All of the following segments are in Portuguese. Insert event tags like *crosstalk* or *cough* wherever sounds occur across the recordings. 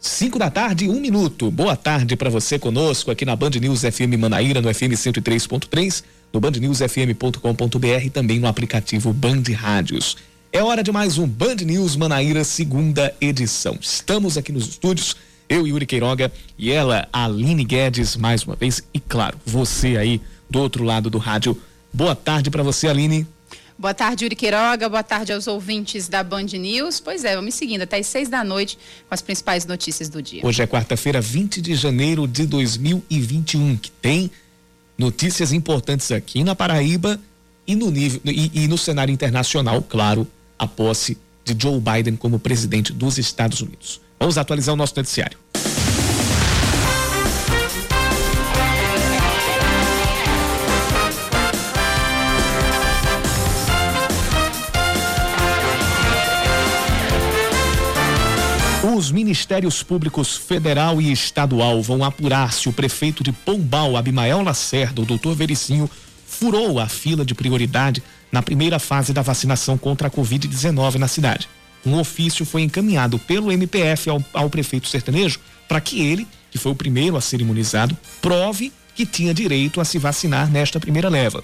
5 da tarde, um minuto. Boa tarde para você conosco aqui na Band News FM Manaíra, no FM 103.3, no bandnewsfm.com.br e também no aplicativo Band Rádios. É hora de mais um Band News Manaíra, segunda edição. Estamos aqui nos estúdios, eu, Yuri Queiroga, e ela, Aline Guedes, mais uma vez. E claro, você aí do outro lado do rádio. Boa tarde para você, Aline. Boa tarde, Yuri Queiroga. Boa tarde aos ouvintes da Band News. Pois é, vamos seguindo até às seis da noite com as principais notícias do dia. Hoje é quarta-feira, 20 de janeiro de 2021, que tem notícias importantes aqui na Paraíba e no nível e, e no cenário internacional, claro, a posse de Joe Biden como presidente dos Estados Unidos. Vamos atualizar o nosso noticiário. Os ministérios públicos federal e estadual vão apurar se o prefeito de Pombal, Abimael Lacerda, o doutor Vericinho, furou a fila de prioridade na primeira fase da vacinação contra a Covid-19 na cidade. Um ofício foi encaminhado pelo MPF ao, ao prefeito sertanejo para que ele, que foi o primeiro a ser imunizado, prove que tinha direito a se vacinar nesta primeira leva.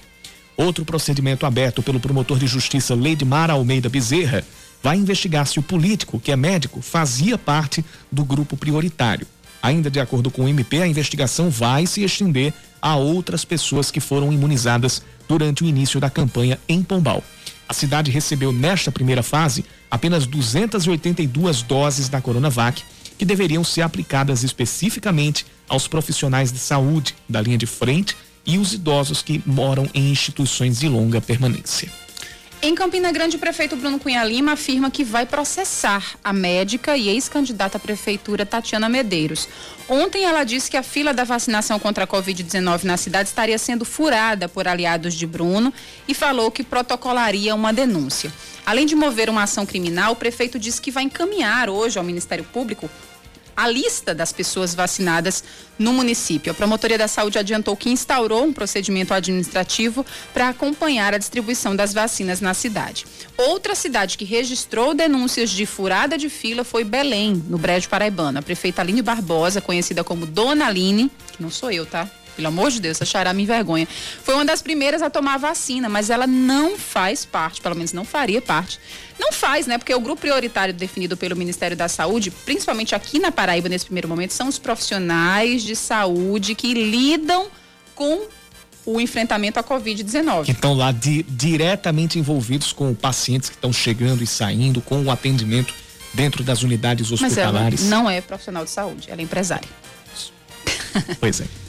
Outro procedimento aberto pelo promotor de justiça Leidmar Almeida Bezerra vai investigar se o político, que é médico, fazia parte do grupo prioritário. Ainda de acordo com o MP, a investigação vai se estender a outras pessoas que foram imunizadas durante o início da campanha em Pombal. A cidade recebeu nesta primeira fase apenas 282 doses da Coronavac, que deveriam ser aplicadas especificamente aos profissionais de saúde da linha de frente e os idosos que moram em instituições de longa permanência. Em Campina Grande, o prefeito Bruno Cunha Lima afirma que vai processar a médica e ex-candidata à prefeitura Tatiana Medeiros. Ontem ela disse que a fila da vacinação contra a Covid-19 na cidade estaria sendo furada por aliados de Bruno e falou que protocolaria uma denúncia. Além de mover uma ação criminal, o prefeito disse que vai encaminhar hoje ao Ministério Público a lista das pessoas vacinadas no município. A Promotoria da Saúde adiantou que instaurou um procedimento administrativo para acompanhar a distribuição das vacinas na cidade. Outra cidade que registrou denúncias de furada de fila foi Belém, no Brejo Paraibano. A prefeita Aline Barbosa, conhecida como Dona Aline, que não sou eu, tá? Pelo amor de Deus, essa xará me envergonha. Foi uma das primeiras a tomar a vacina, mas ela não faz parte, pelo menos não faria parte. Não faz, né? Porque o grupo prioritário definido pelo Ministério da Saúde, principalmente aqui na Paraíba nesse primeiro momento, são os profissionais de saúde que lidam com o enfrentamento à Covid-19. Que estão lá di diretamente envolvidos com pacientes que estão chegando e saindo, com o atendimento dentro das unidades hospitalares. Mas ela não é profissional de saúde, ela é empresária. Pois é.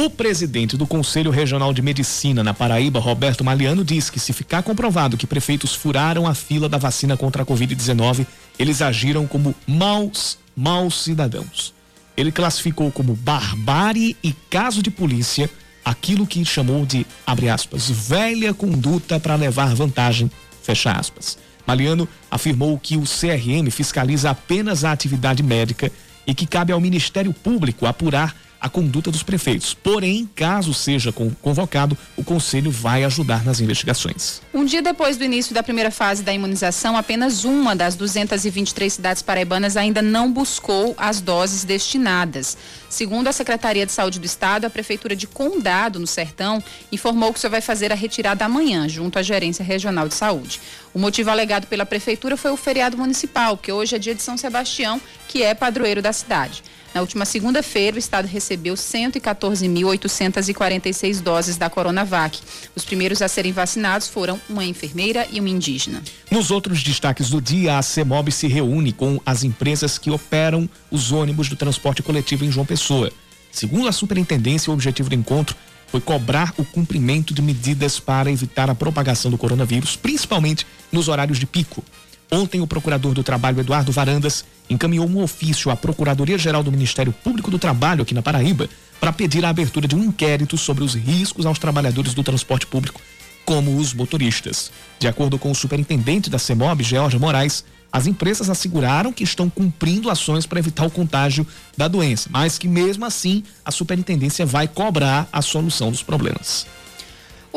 O presidente do Conselho Regional de Medicina na Paraíba, Roberto Maliano, diz que se ficar comprovado que prefeitos furaram a fila da vacina contra a Covid-19, eles agiram como maus, maus cidadãos. Ele classificou como barbárie e caso de polícia aquilo que chamou de, abre aspas, velha conduta para levar vantagem, fecha aspas. Maliano afirmou que o CRM fiscaliza apenas a atividade médica e que cabe ao Ministério Público apurar a conduta dos prefeitos. Porém, caso seja convocado, o conselho vai ajudar nas investigações. Um dia depois do início da primeira fase da imunização, apenas uma das 223 cidades paraibanas ainda não buscou as doses destinadas. Segundo a Secretaria de Saúde do Estado, a Prefeitura de Condado, no Sertão, informou que só vai fazer a retirada amanhã, junto à Gerência Regional de Saúde. O motivo alegado pela Prefeitura foi o feriado municipal, que hoje é dia de São Sebastião, que é padroeiro da cidade. Na última segunda-feira, o estado recebeu 114.846 doses da Coronavac. Os primeiros a serem vacinados foram uma enfermeira e um indígena. Nos outros destaques do dia, a CEMOB se reúne com as empresas que operam os ônibus do transporte coletivo em João Pessoa. Segundo a superintendência, o objetivo do encontro foi cobrar o cumprimento de medidas para evitar a propagação do coronavírus, principalmente nos horários de pico. Ontem, o procurador do Trabalho, Eduardo Varandas, encaminhou um ofício à Procuradoria-Geral do Ministério Público do Trabalho aqui na Paraíba para pedir a abertura de um inquérito sobre os riscos aos trabalhadores do transporte público, como os motoristas. De acordo com o superintendente da CEMOB, Georgia Moraes, as empresas asseguraram que estão cumprindo ações para evitar o contágio da doença, mas que mesmo assim a superintendência vai cobrar a solução dos problemas.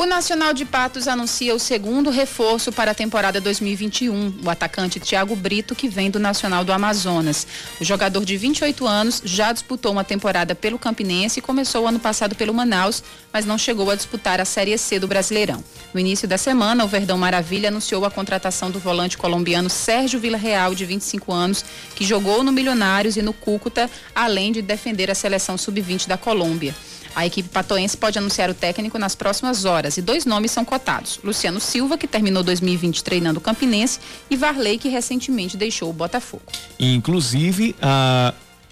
O Nacional de Patos anuncia o segundo reforço para a temporada 2021, o atacante Thiago Brito, que vem do Nacional do Amazonas. O jogador de 28 anos já disputou uma temporada pelo Campinense e começou o ano passado pelo Manaus, mas não chegou a disputar a Série C do Brasileirão. No início da semana, o Verdão Maravilha anunciou a contratação do volante colombiano Sérgio Villarreal, de 25 anos, que jogou no Milionários e no Cúcuta, além de defender a seleção sub-20 da Colômbia. A equipe patoense pode anunciar o técnico nas próximas horas e dois nomes são cotados: Luciano Silva, que terminou 2020 treinando o Campinense, e Varley, que recentemente deixou o Botafogo. Inclusive,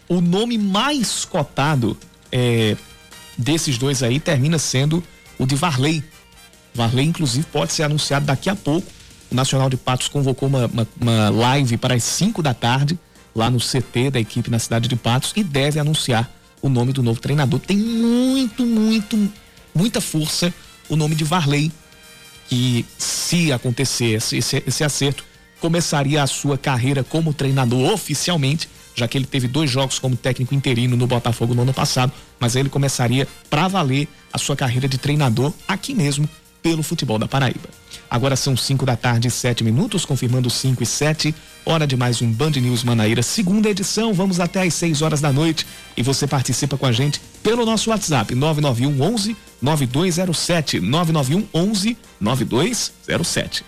o nome mais cotado é, desses dois aí termina sendo o de Varley. Varley, inclusive, pode ser anunciado daqui a pouco. O Nacional de Patos convocou uma, uma, uma live para as 5 da tarde, lá no CT da equipe na cidade de Patos, e deve anunciar o nome do novo treinador. Tem muito, muito, muita força o nome de Varley, que se acontecer esse, esse acerto, começaria a sua carreira como treinador oficialmente, já que ele teve dois jogos como técnico interino no Botafogo no ano passado, mas ele começaria para valer a sua carreira de treinador aqui mesmo pelo futebol da Paraíba. Agora são 5 da tarde e 7 minutos, confirmando 5 e 7. Hora de mais um Band News Manaíra, segunda edição. Vamos até às 6 horas da noite e você participa com a gente pelo nosso WhatsApp 991 11 9207 991 11 9207.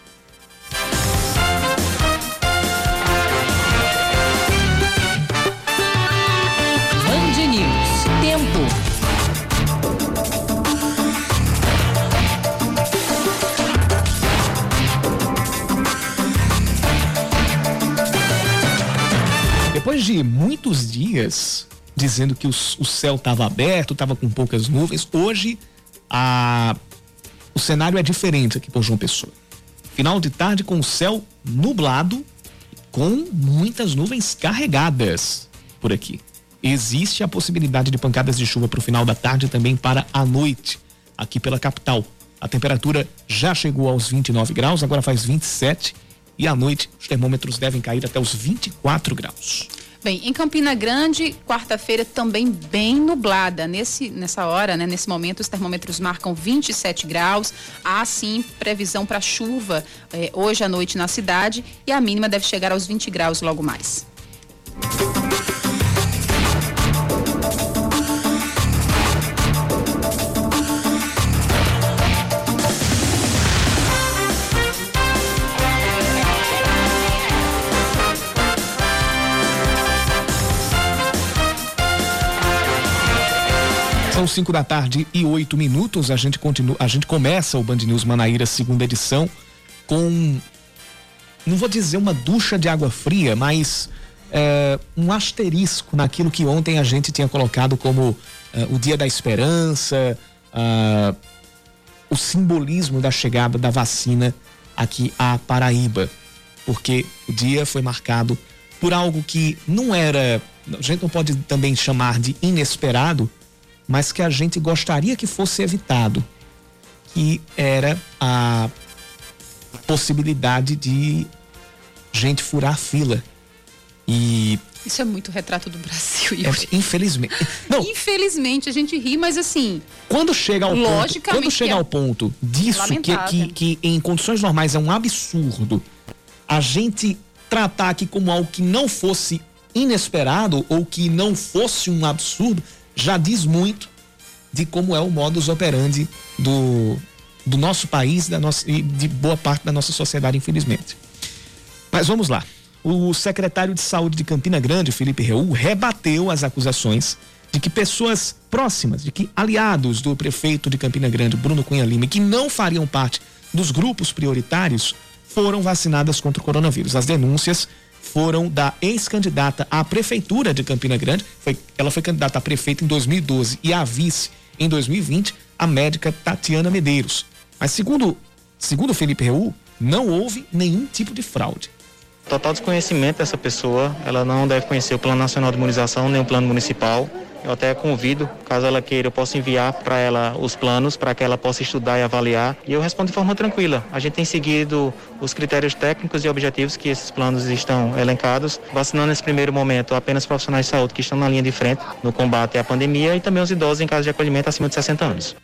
Depois de muitos dias dizendo que o, céu estava aberto, estava com poucas nuvens, hoje a, o cenário é diferente aqui por João Pessoa. Final de tarde com o céu nublado, com muitas nuvens carregadas por aqui. Existe a possibilidade de pancadas de chuva para o final da tarde e também para a noite, aqui pela capital. A temperatura já chegou aos 29 graus, agora faz 27 e à noite os termômetros devem cair até os 24 graus. Bem, em Campina Grande, quarta-feira também bem nublada. Nesse, nessa hora, né, nesse momento, os termômetros marcam 27 graus. Há sim previsão para chuva eh, hoje à noite na cidade e a mínima deve chegar aos 20 graus logo mais. São 5 da tarde e 8 minutos. A gente continua, a gente começa o Band News Manaíra segunda edição com não vou dizer uma ducha de água fria, mas é, um asterisco naquilo que ontem a gente tinha colocado como é, o dia da esperança, é, o simbolismo da chegada da vacina aqui à Paraíba, porque o dia foi marcado por algo que não era, a gente não pode também chamar de inesperado, mas que a gente gostaria que fosse evitado, que era a possibilidade de gente furar fila. E isso é muito retrato do Brasil, É, infelizmente. *laughs* Não, infelizmente a gente ri, mas assim. Quando chega ao ponto, quando chega é ao ponto disso que, que, que em condições normais é um absurdo, a gente tratar aqui como algo que não fosse inesperado ou que não fosse um absurdo, já diz muito de como é o modus operandi do, do nosso país da nossa, e de boa parte da nossa sociedade, infelizmente. Mas vamos lá. O secretário de Saúde de Campina Grande, Felipe Reul, rebateu as acusações de que pessoas próximas, de que aliados do prefeito de Campina Grande, Bruno Cunha Lima, que não fariam parte dos grupos prioritários, foram vacinadas contra o coronavírus. As denúncias foram da ex-candidata à prefeitura de Campina Grande, foi, ela foi candidata a prefeita em 2012 e a vice em 2020, a médica Tatiana Medeiros. Mas segundo, segundo Felipe Reu, não houve nenhum tipo de fraude. Total desconhecimento dessa pessoa, ela não deve conhecer o Plano Nacional de Imunização nem o Plano Municipal. Eu até convido, caso ela queira, eu posso enviar para ela os planos para que ela possa estudar e avaliar. E eu respondo de forma tranquila. A gente tem seguido os critérios técnicos e objetivos que esses planos estão elencados, vacinando nesse primeiro momento apenas profissionais de saúde que estão na linha de frente no combate à pandemia e também os idosos em caso de acolhimento acima de 60 anos.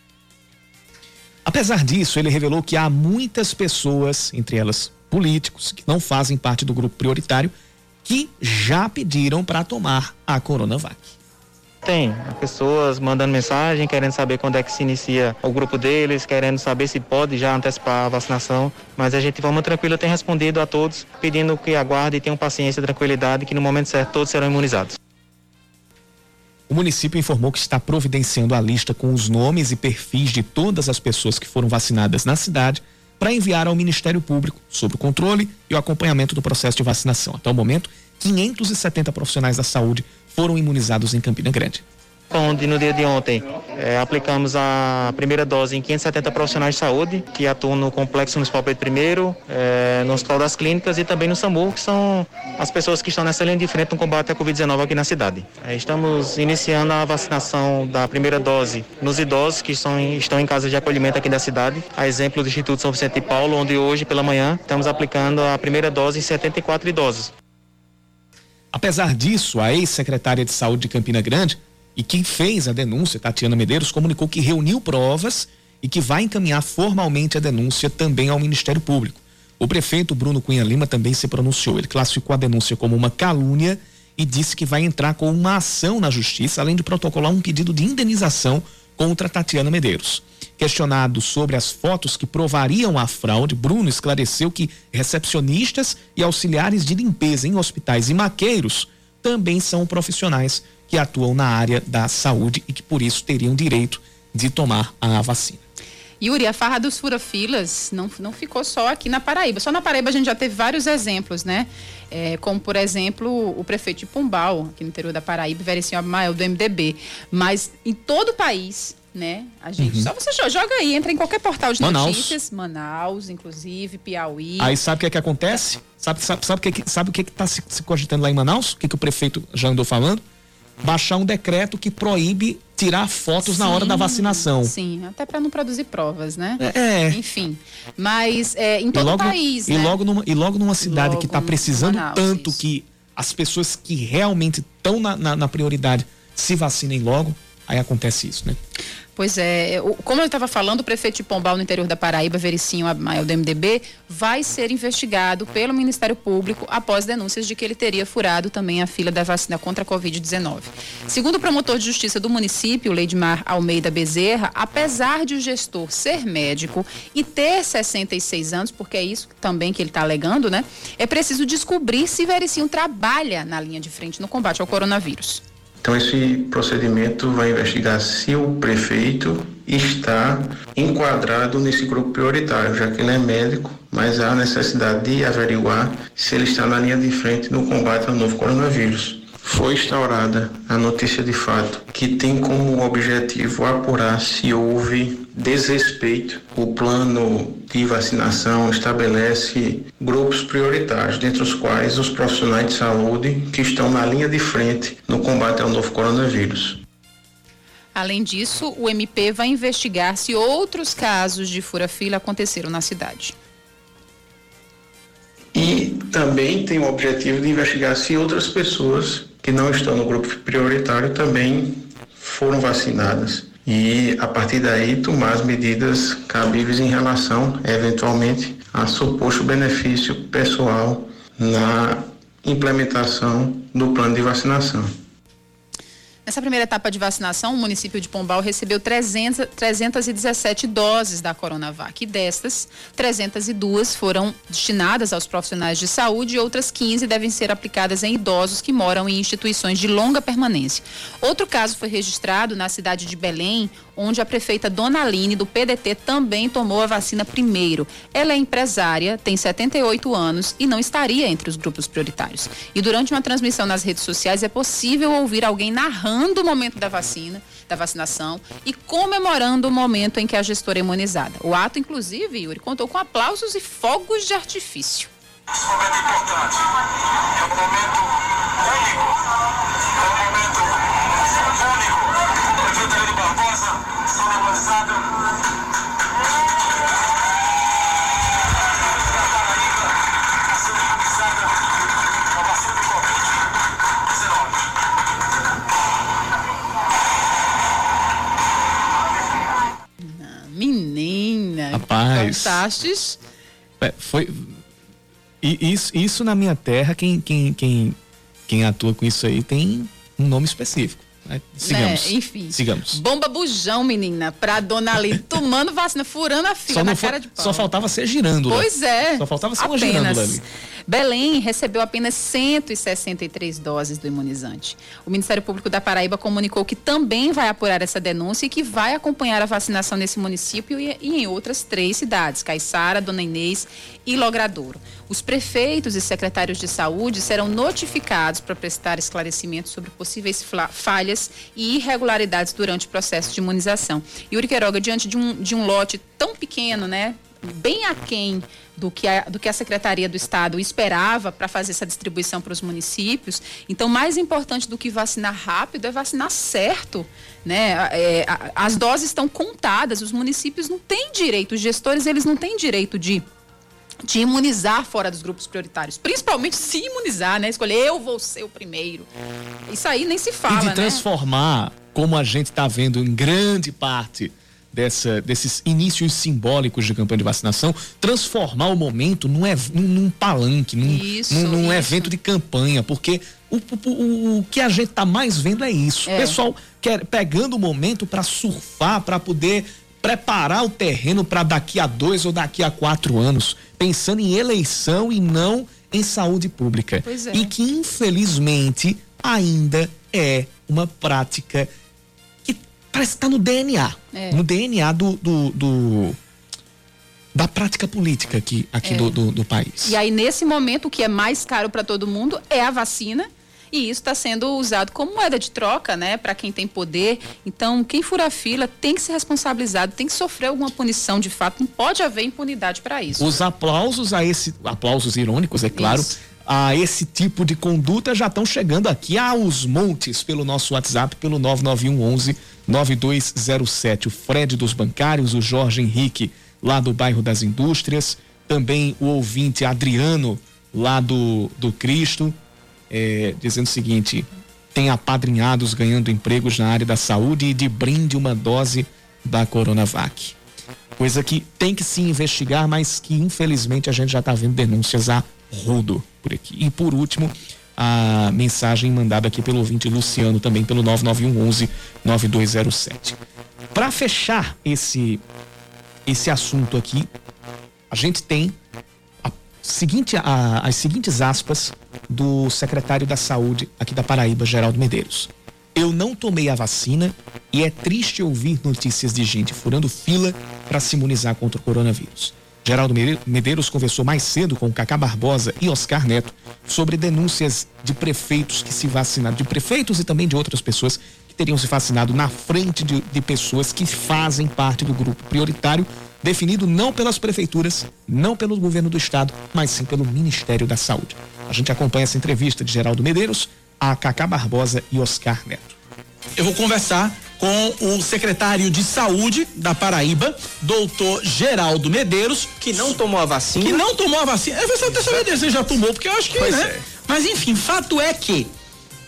Apesar disso, ele revelou que há muitas pessoas, entre elas políticos, que não fazem parte do grupo prioritário, que já pediram para tomar a Coronavac. Tem, pessoas mandando mensagem, querendo saber quando é que se inicia o grupo deles, querendo saber se pode já antecipar a vacinação. Mas a gente, de forma tranquila, tem respondido a todos, pedindo que aguardem e tenham paciência e tranquilidade, que no momento certo todos serão imunizados. O município informou que está providenciando a lista com os nomes e perfis de todas as pessoas que foram vacinadas na cidade para enviar ao Ministério Público sobre o controle e o acompanhamento do processo de vacinação. Até o momento, 570 profissionais da saúde foram imunizados em Campina Grande onde no dia de ontem é, aplicamos a primeira dose em 570 profissionais de saúde que atuam no Complexo Municipal Pedro I, é, no Hospital das Clínicas e também no SAMU, que são as pessoas que estão nessa linha de frente no combate à Covid-19 aqui na cidade. É, estamos iniciando a vacinação da primeira dose nos idosos que são, estão em casa de acolhimento aqui da cidade, a exemplo do Instituto São Vicente de Paulo, onde hoje pela manhã estamos aplicando a primeira dose em 74 idosos. Apesar disso, a ex-secretária de Saúde de Campina Grande, e quem fez a denúncia, Tatiana Medeiros, comunicou que reuniu provas e que vai encaminhar formalmente a denúncia também ao Ministério Público. O prefeito Bruno Cunha Lima também se pronunciou. Ele classificou a denúncia como uma calúnia e disse que vai entrar com uma ação na justiça, além de protocolar um pedido de indenização contra Tatiana Medeiros. Questionado sobre as fotos que provariam a fraude, Bruno esclareceu que recepcionistas e auxiliares de limpeza em hospitais e maqueiros também são profissionais que atuam na área da saúde e que por isso teriam direito de tomar a vacina. Yuri, a farra dos fura-filas não, não ficou só aqui na Paraíba. Só na Paraíba a gente já teve vários exemplos, né? É, como, por exemplo, o prefeito de Pombal, aqui no interior da Paraíba, Vericinho Abimael, do MDB. Mas em todo o país, né? A gente, uhum. só você joga aí, entra em qualquer portal de Manaus. notícias, Manaus, inclusive, Piauí. Aí sabe o que é que acontece? Sabe, sabe, sabe, que, sabe o que está se, se, cogitando lá em Manaus? O que, que o prefeito já andou falando? Baixar um decreto que proíbe tirar fotos sim, na hora da vacinação. Sim, até para não produzir provas, né? É. é. Enfim, mas é, em todo logo, o país, e né? Logo numa, e logo numa cidade logo que está precisando Manaus, tanto isso. que as pessoas que realmente estão na, na, na prioridade se vacinem logo, aí acontece isso, né? Pois é, como eu estava falando, o prefeito de Pombal no interior da Paraíba, Vericinho Abimael do MDB, vai ser investigado pelo Ministério Público após denúncias de que ele teria furado também a fila da vacina contra a Covid-19. Segundo o promotor de justiça do município, Leidmar Almeida Bezerra, apesar de o gestor ser médico e ter 66 anos, porque é isso também que ele está alegando, né? É preciso descobrir se Vericinho trabalha na linha de frente no combate ao coronavírus. Então, esse procedimento vai investigar se o prefeito está enquadrado nesse grupo prioritário, já que ele é médico, mas há necessidade de averiguar se ele está na linha de frente no combate ao novo coronavírus. Foi instaurada a notícia de fato que tem como objetivo apurar se houve desrespeito. O plano de vacinação estabelece grupos prioritários, dentre os quais os profissionais de saúde que estão na linha de frente no combate ao novo coronavírus. Além disso, o MP vai investigar se outros casos de fura-fila aconteceram na cidade. E também tem o objetivo de investigar se outras pessoas que não estão no grupo prioritário também foram vacinadas e a partir daí tomar as medidas cabíveis em relação, eventualmente, a suposto benefício pessoal na implementação do plano de vacinação. Nessa primeira etapa de vacinação, o município de Pombal recebeu 300, 317 doses da Coronavac. E destas, 302 foram destinadas aos profissionais de saúde e outras 15 devem ser aplicadas em idosos que moram em instituições de longa permanência. Outro caso foi registrado na cidade de Belém, onde a prefeita Dona Aline, do PDT, também tomou a vacina primeiro. Ela é empresária, tem 78 anos e não estaria entre os grupos prioritários. E durante uma transmissão nas redes sociais é possível ouvir alguém narrando o momento da vacina, da vacinação e comemorando o momento em que a gestora é imunizada. O ato, inclusive, Yuri, contou com aplausos e fogos de artifício. Esse momento é importante. É um momento único. É um momento imunizado. Rapaz. Contastes. É, foi. E isso, isso na minha terra, quem, quem, quem, quem atua com isso aí tem um nome específico. Né? Sigamos. Né? Enfim. Sigamos. Bomba bujão, menina, pra dona Ali *laughs* tomando vacina, furando a fila Só, na cara de pau. só faltava ser girando. Pois é. Só faltava ser uma apenas. girândola ali. Belém recebeu apenas 163 doses do imunizante. O Ministério Público da Paraíba comunicou que também vai apurar essa denúncia e que vai acompanhar a vacinação nesse município e, e em outras três cidades, Caiçara, Dona Inês e Logradouro. Os prefeitos e secretários de saúde serão notificados para prestar esclarecimentos sobre possíveis falhas e irregularidades durante o processo de imunização. Yuri Queiroga, diante de um, de um lote tão pequeno, né? bem aquém do que a, do que a Secretaria do Estado esperava para fazer essa distribuição para os municípios. Então, mais importante do que vacinar rápido é vacinar certo. Né? É, as doses estão contadas, os municípios não têm direito, os gestores eles não têm direito de de imunizar fora dos grupos prioritários, principalmente se imunizar, né? Escolher eu vou ser o primeiro. Isso aí nem se fala, e de né? transformar, como a gente está vendo em grande parte dessa, desses inícios simbólicos de campanha de vacinação, transformar o momento num, num, palanque, num, Isso, num, num isso. evento de campanha, porque o, o, o- o que a gente tá mais vendo é isso. É. O pessoal quer, pegando o momento para surfar, para poder preparar o terreno para daqui a dois ou daqui a quatro anos, pensando em eleição e não em saúde pública. Pois é. E que infelizmente ainda é uma prática que parece que está no DNA. É. No DNA do, do- do- da prática política aqui, aqui do, do- do país. É. E aí, nesse momento, o que é mais caro para todo mundo é a vacina. E isso está sendo usado como moeda de troca, né, para quem tem poder. Então, quem fura a fila tem que ser responsabilizado, tem que sofrer alguma punição de fato. Não pode haver impunidade para isso. Os aplausos a esse. Aplausos irônicos, é claro. Isso. A esse tipo de conduta já estão chegando aqui aos montes pelo nosso WhatsApp, pelo 99111 9207. O Fred dos bancários, o Jorge Henrique, lá do bairro das Indústrias. Também o ouvinte Adriano, lá do, do Cristo, é, dizendo o seguinte: tem apadrinhados ganhando empregos na área da saúde e de brinde uma dose da Coronavac. Coisa que tem que se investigar, mas que infelizmente a gente já está vendo denúncias a rodo por aqui. E por último, a mensagem mandada aqui pelo ouvinte Luciano, também pelo 9911 9207. Para fechar esse, esse assunto aqui, a gente tem seguinte, a- as seguintes aspas do secretário da Saúde aqui da Paraíba, Geraldo Medeiros. Eu não tomei a vacina e é triste ouvir notícias de gente furando fila para se imunizar contra o coronavírus. Geraldo Mede- Medeiros conversou mais cedo com Cacá Barbosa e Oscar Neto sobre denúncias de prefeitos que se vacinaram, de prefeitos e também de outras pessoas que teriam se vacinado na frente de, de pessoas que fazem parte do grupo prioritário, definido não pelas prefeituras, não pelo governo do estado, mas sim pelo Ministério da Saúde. A gente acompanha essa entrevista de Geraldo Medeiros a Cacá Barbosa e Oscar Neto. Eu vou conversar com o secretário de Saúde da Paraíba, doutor Geraldo Medeiros, que não tomou a vacina. que não tomou a vacina. É, você até saber você já tomou, porque eu acho que, Pois né? é. Mas enfim, fato é que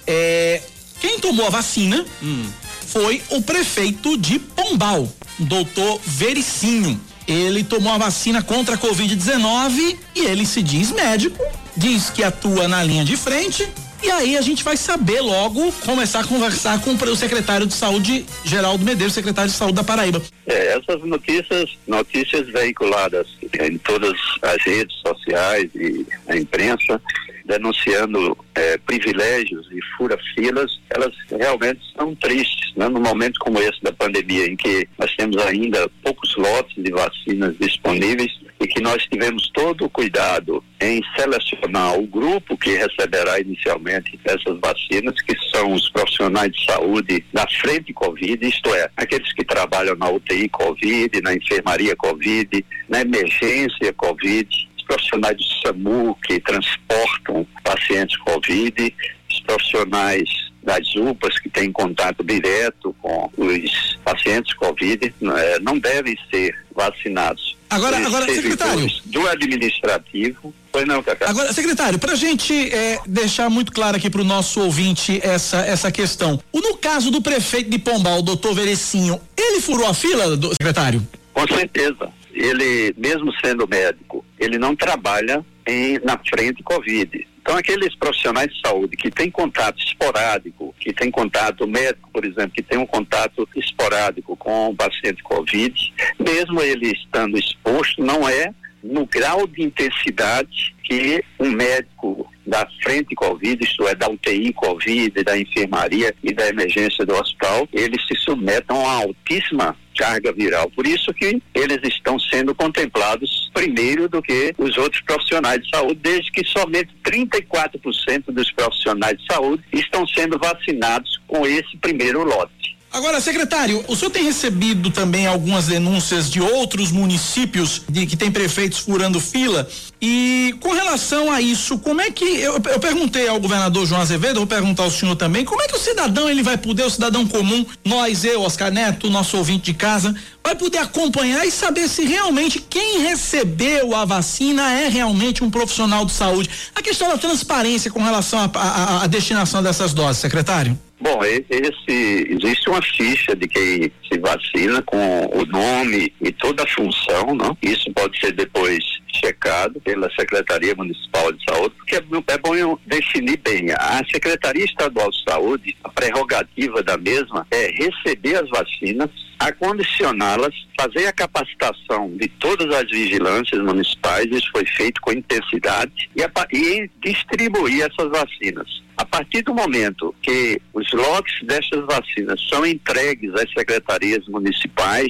é, quem tomou a vacina Hum. foi o prefeito de Pombal, doutor Vericinho. Ele tomou a vacina contra a Covid-19 e ele se diz médico, diz que atua na linha de frente. E aí a gente vai saber logo começar a conversar com o secretário de saúde, Geraldo Medeiros, secretário de saúde da Paraíba. É, essas notícias, notícias veiculadas em todas as redes sociais e a imprensa, denunciando eh, privilégios e fura-filas, elas realmente são tristes, né? Num momento como esse da pandemia, em que nós temos ainda poucos lotes de vacinas disponíveis e que nós tivemos todo o cuidado em selecionar o grupo que receberá inicialmente essas vacinas, que são os profissionais de saúde da frente Covid, isto é, aqueles que trabalham na UTI Covid, na enfermaria Covid, na emergência Covid, os profissionais do SAMU que transportam pacientes Covid, os profissionais das UPAs que têm contato direto com os pacientes Covid, não devem ser vacinados. Agora- agora, secretário. Do administrativo. Pois não, Cacá. Agora, secretário, para a gente é, deixar muito claro aqui para o nosso ouvinte essa, essa questão. O, no caso do prefeito de Pombal, o doutor Verecinho, ele furou a fila, do, secretário? Com certeza. ele, mesmo sendo médico, ele não trabalha em, na frente Covid. Então, aqueles profissionais de saúde que têm contato esporádico, que têm contato médico, por exemplo, que tem um contato esporádico com o paciente Covid, mesmo ele estando exposto, não é no grau de intensidade que um médico da frente Covid, isto é, da UTI Covid, da enfermaria e da emergência do hospital, eles se submetem a altíssima carga viral. Por isso que eles estão sendo contemplados primeiro do que os outros profissionais de saúde, desde que somente 34% dos profissionais de saúde estão sendo vacinados com esse primeiro lote. Agora, secretário, o senhor tem recebido também algumas denúncias de outros municípios de que tem prefeitos furando fila e com relação a isso, como é que eu, eu perguntei ao governador João Azevedo, vou perguntar ao senhor também, como é que o cidadão ele vai poder, o cidadão comum, nós, eu, Oscar Neto, nosso ouvinte de casa, vai poder acompanhar e saber se realmente quem recebeu a vacina é realmente um profissional de saúde. A questão da transparência com relação à destinação dessas doses, secretário. Bom, esse existe uma ficha de quem se vacina com o nome e toda a função, não? Isso pode ser depois checado pela Secretaria Municipal de Saúde, porque é, é bom definir bem. A Secretaria Estadual de Saúde, a prerrogativa da mesma é receber as vacinas, acondicioná-las, fazer a capacitação de todas as vigilâncias municipais, isso foi feito com intensidade, e, a, e distribuir essas vacinas. A partir do momento que os lotes dessas vacinas são entregues às secretarias municipais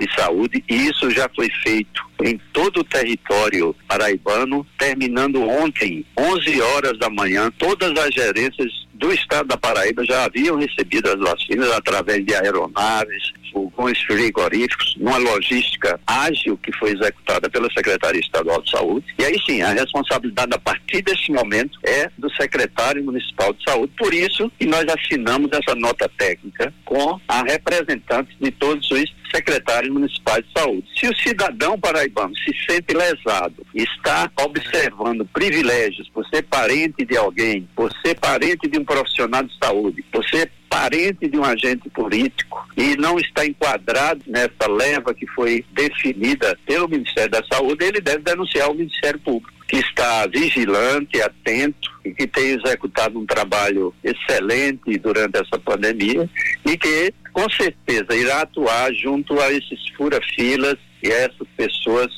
de saúde, e isso já foi feito em todo o território paraibano, terminando ontem, 11 horas da manhã, todas as gerências do estado da Paraíba já haviam recebido as vacinas através de aeronaves, fogões frigoríficos, numa logística ágil que foi executada pela Secretaria Estadual de Saúde. E aí sim, a responsabilidade a partir desse momento é do secretário municipal de saúde. Por isso que nós assinamos essa nota técnica com a representante de todos os secretários municipais de saúde. Se o cidadão paraibano se sente lesado, está observando privilégios por ser parente de alguém, por ser parente de um profissional de saúde, por ser parente de um agente político e não está enquadrado nessa leva que foi definida pelo Ministério da Saúde, ele deve denunciar ao Ministério Público, que está vigilante, atento e que tem executado um trabalho excelente durante essa pandemia e que com certeza irá atuar junto a esses fura-filas e a essas pessoas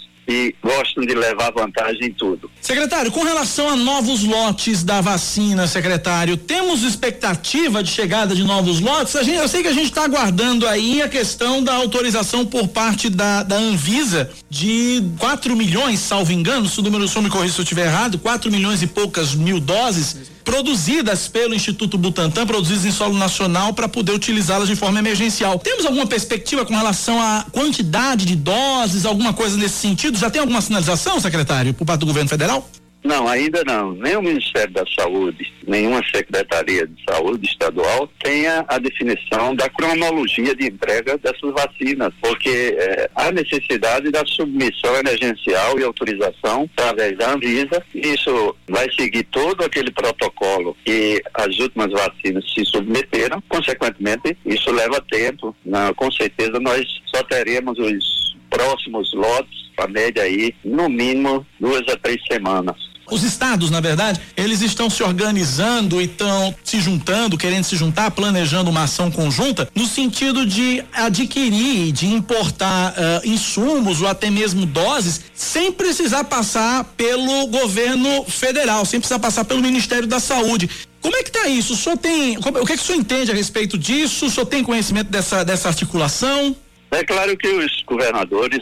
gostam de levar vantagem em tudo. Secretário, com relação a novos lotes da vacina, secretário, temos expectativa de chegada de novos lotes? Gente, eu sei que a gente está aguardando aí a questão da autorização por parte da, da Anvisa de 4 milhões, salvo engano, se o número só me corrija se eu estiver errado, 4 milhões e poucas mil doses produzidas pelo Instituto Butantan, produzidas em solo nacional para poder utilizá-las de forma emergencial. Temos alguma perspectiva com relação à quantidade de doses, alguma coisa nesse sentido? Já tem alguma sinalização, secretário, por parte do governo federal? Não, ainda não. Nem o Ministério da Saúde, nenhuma Secretaria de Saúde estadual tenha a definição da cronologia de entrega dessas vacinas, porque eh, há necessidade da submissão emergencial e autorização através da Anvisa. Isso vai seguir todo aquele protocolo que as últimas vacinas se submeteram. Consequentemente, isso leva tempo. Não, com certeza, nós só teremos os próximos lotes, a média aí, no mínimo duas a três semanas os estados, na verdade, eles estão se organizando e estão se juntando, querendo se juntar, planejando uma ação conjunta, no sentido de adquirir, de importar uh, insumos ou até mesmo doses, sem precisar passar pelo governo federal, sem precisar passar pelo Ministério da Saúde. Como é que está isso? O senhor tem, o que, é que o senhor entende a respeito disso? O senhor tem conhecimento dessa, dessa articulação? É claro que os governadores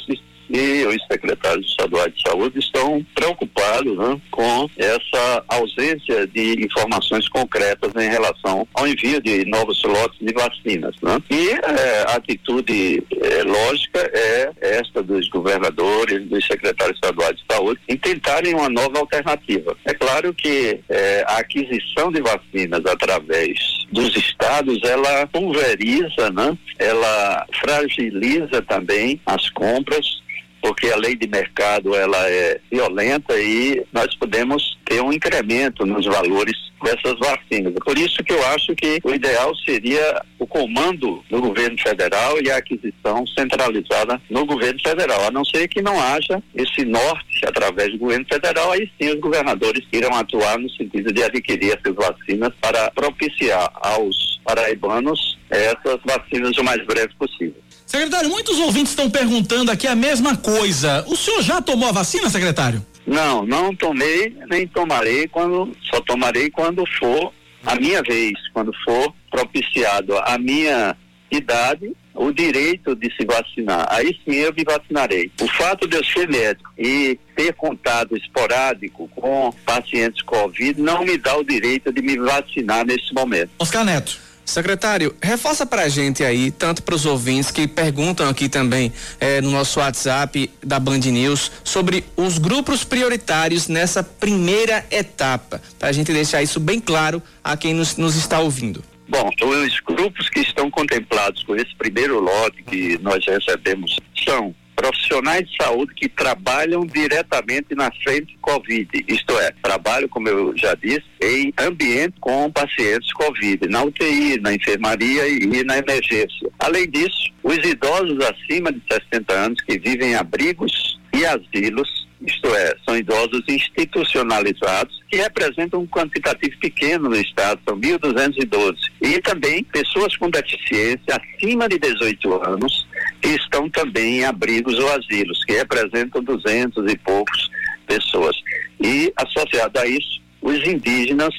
e os secretários estaduais de saúde estão preocupados né, com essa ausência de informações concretas em relação ao envio de novos lotes de vacinas. Né? E é, a atitude é, lógica é esta dos governadores, dos secretários estaduais de saúde, em tentarem uma nova alternativa. É claro que é, a aquisição de vacinas através dos estados, ela pulveriza, né? ela fragiliza também as compras porque a lei de mercado ela é violenta e nós podemos ter um incremento nos valores dessas vacinas. Por isso que eu acho que o ideal seria o comando do governo federal e a aquisição centralizada no governo federal, a não ser que não haja esse norte através do governo federal, aí sim os governadores irão atuar no sentido de adquirir essas vacinas para propiciar aos paraibanos essas vacinas o mais breve possível. Secretário, muitos ouvintes estão perguntando aqui a mesma coisa. O senhor já tomou a vacina, secretário? Não, não tomei, nem tomarei quando, só tomarei quando for a minha vez, quando for propiciado a minha idade, o direito de se vacinar. Aí sim eu me vacinarei. O fato de eu ser médico e ter contato esporádico com pacientes Covid não me dá o direito de me vacinar nesse momento. Oscar Neto. Secretário, reforça para a gente aí, tanto para os ouvintes que perguntam aqui também eh, no nosso WhatsApp da Band News, sobre os grupos prioritários nessa primeira etapa, para a gente deixar isso bem claro a quem nos, nos está ouvindo. Bom, os grupos que estão contemplados com esse primeiro lote que nós recebemos são profissionais de saúde que trabalham diretamente na frente Covid, isto é, trabalham, como eu já disse, em ambiente com pacientes Covid, na UTI, na enfermaria e, e na emergência. Além disso, os idosos acima de 60 anos que vivem em abrigos e asilos isto é, são idosos institucionalizados que representam um quantitativo pequeno no estado, são 1.212. E também pessoas com deficiência acima de 18 anos que estão também em abrigos ou asilos, que representam 200 e poucos pessoas. E associado a isso, os indígenas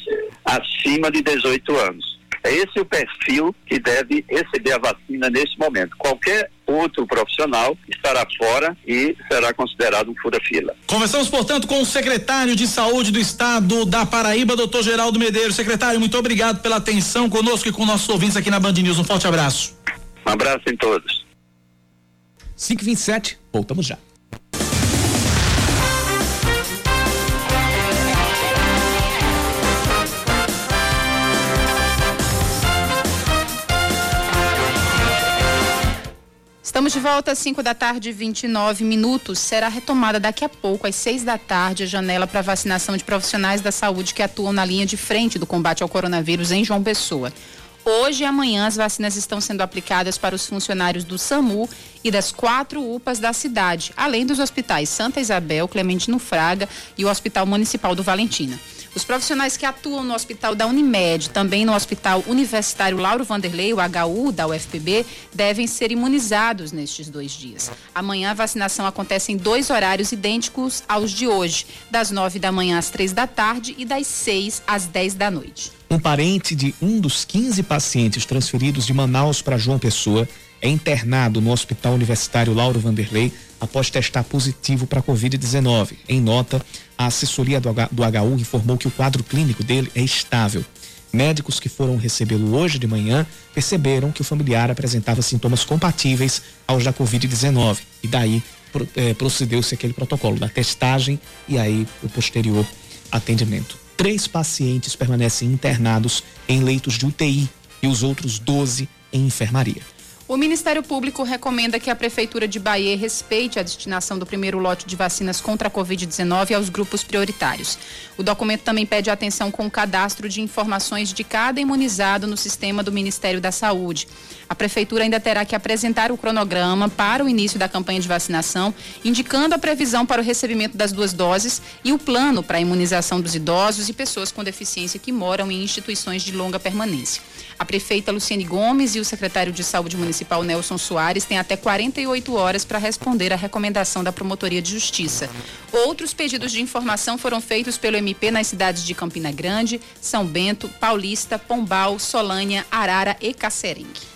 acima de 18 anos. É esse o perfil que deve receber a vacina nesse momento. Qualquer outro profissional estará fora e será considerado um fura-fila. Conversamos, portanto, com o secretário de Saúde do Estado da Paraíba, doutor Geraldo Medeiros. Secretário, muito obrigado pela atenção conosco e com nossos ouvintes aqui na Band News. Um forte abraço. Um abraço em todos. 527, voltamos já. Estamos de volta às 5 da tarde, 29 minutos. Será retomada daqui a pouco, às 6 da tarde, a janela para vacinação de profissionais da saúde que atuam na linha de frente do combate ao coronavírus em João Pessoa. Hoje e amanhã as vacinas estão sendo aplicadas para os funcionários do SAMU e das quatro UPAs da cidade, além dos hospitais Santa Isabel, Clementino Fraga e o Hospital Municipal do Valentina. Os profissionais que atuam no hospital da Unimed, também no Hospital Universitário Lauro Vanderlei, o HU da UFPB, devem ser imunizados nestes dois dias. Amanhã a vacinação acontece em dois horários idênticos aos de hoje, das nove da manhã às três da tarde e das seis às dez da noite. Um parente de um dos 15 pacientes transferidos de Manaus para João Pessoa é internado no Hospital Universitário Lauro Vanderlei após testar positivo para Covid-19. Em nota, a assessoria do, HU informou que o quadro clínico dele é estável. Médicos que foram recebê-lo hoje de manhã perceberam que o familiar apresentava sintomas compatíveis aos da Covid-19 e daí eh, procedeu-se aquele protocolo da testagem e aí o posterior atendimento. Três pacientes permanecem internados em leitos de UTI e os outros 12 em enfermaria. O Ministério Público recomenda que a Prefeitura de Bahia respeite a destinação do primeiro lote de vacinas contra a Covid-19 aos grupos prioritários. O documento também pede atenção com o cadastro de informações de cada imunizado no sistema do Ministério da Saúde. A Prefeitura ainda terá que apresentar o cronograma para o início da campanha de vacinação, indicando a previsão para o recebimento das duas doses e o plano para a imunização dos idosos e pessoas com deficiência que moram em instituições de longa permanência. A prefeita Luciane Gomes e o secretário de Saúde Municipal Nelson Soares têm até 48 horas para responder à recomendação da Promotoria de Justiça. Outros pedidos de informação foram feitos pelo MP nas cidades de Campina Grande, São Bento, Paulista, Pombal, Solânia, Arara e Cacerengue.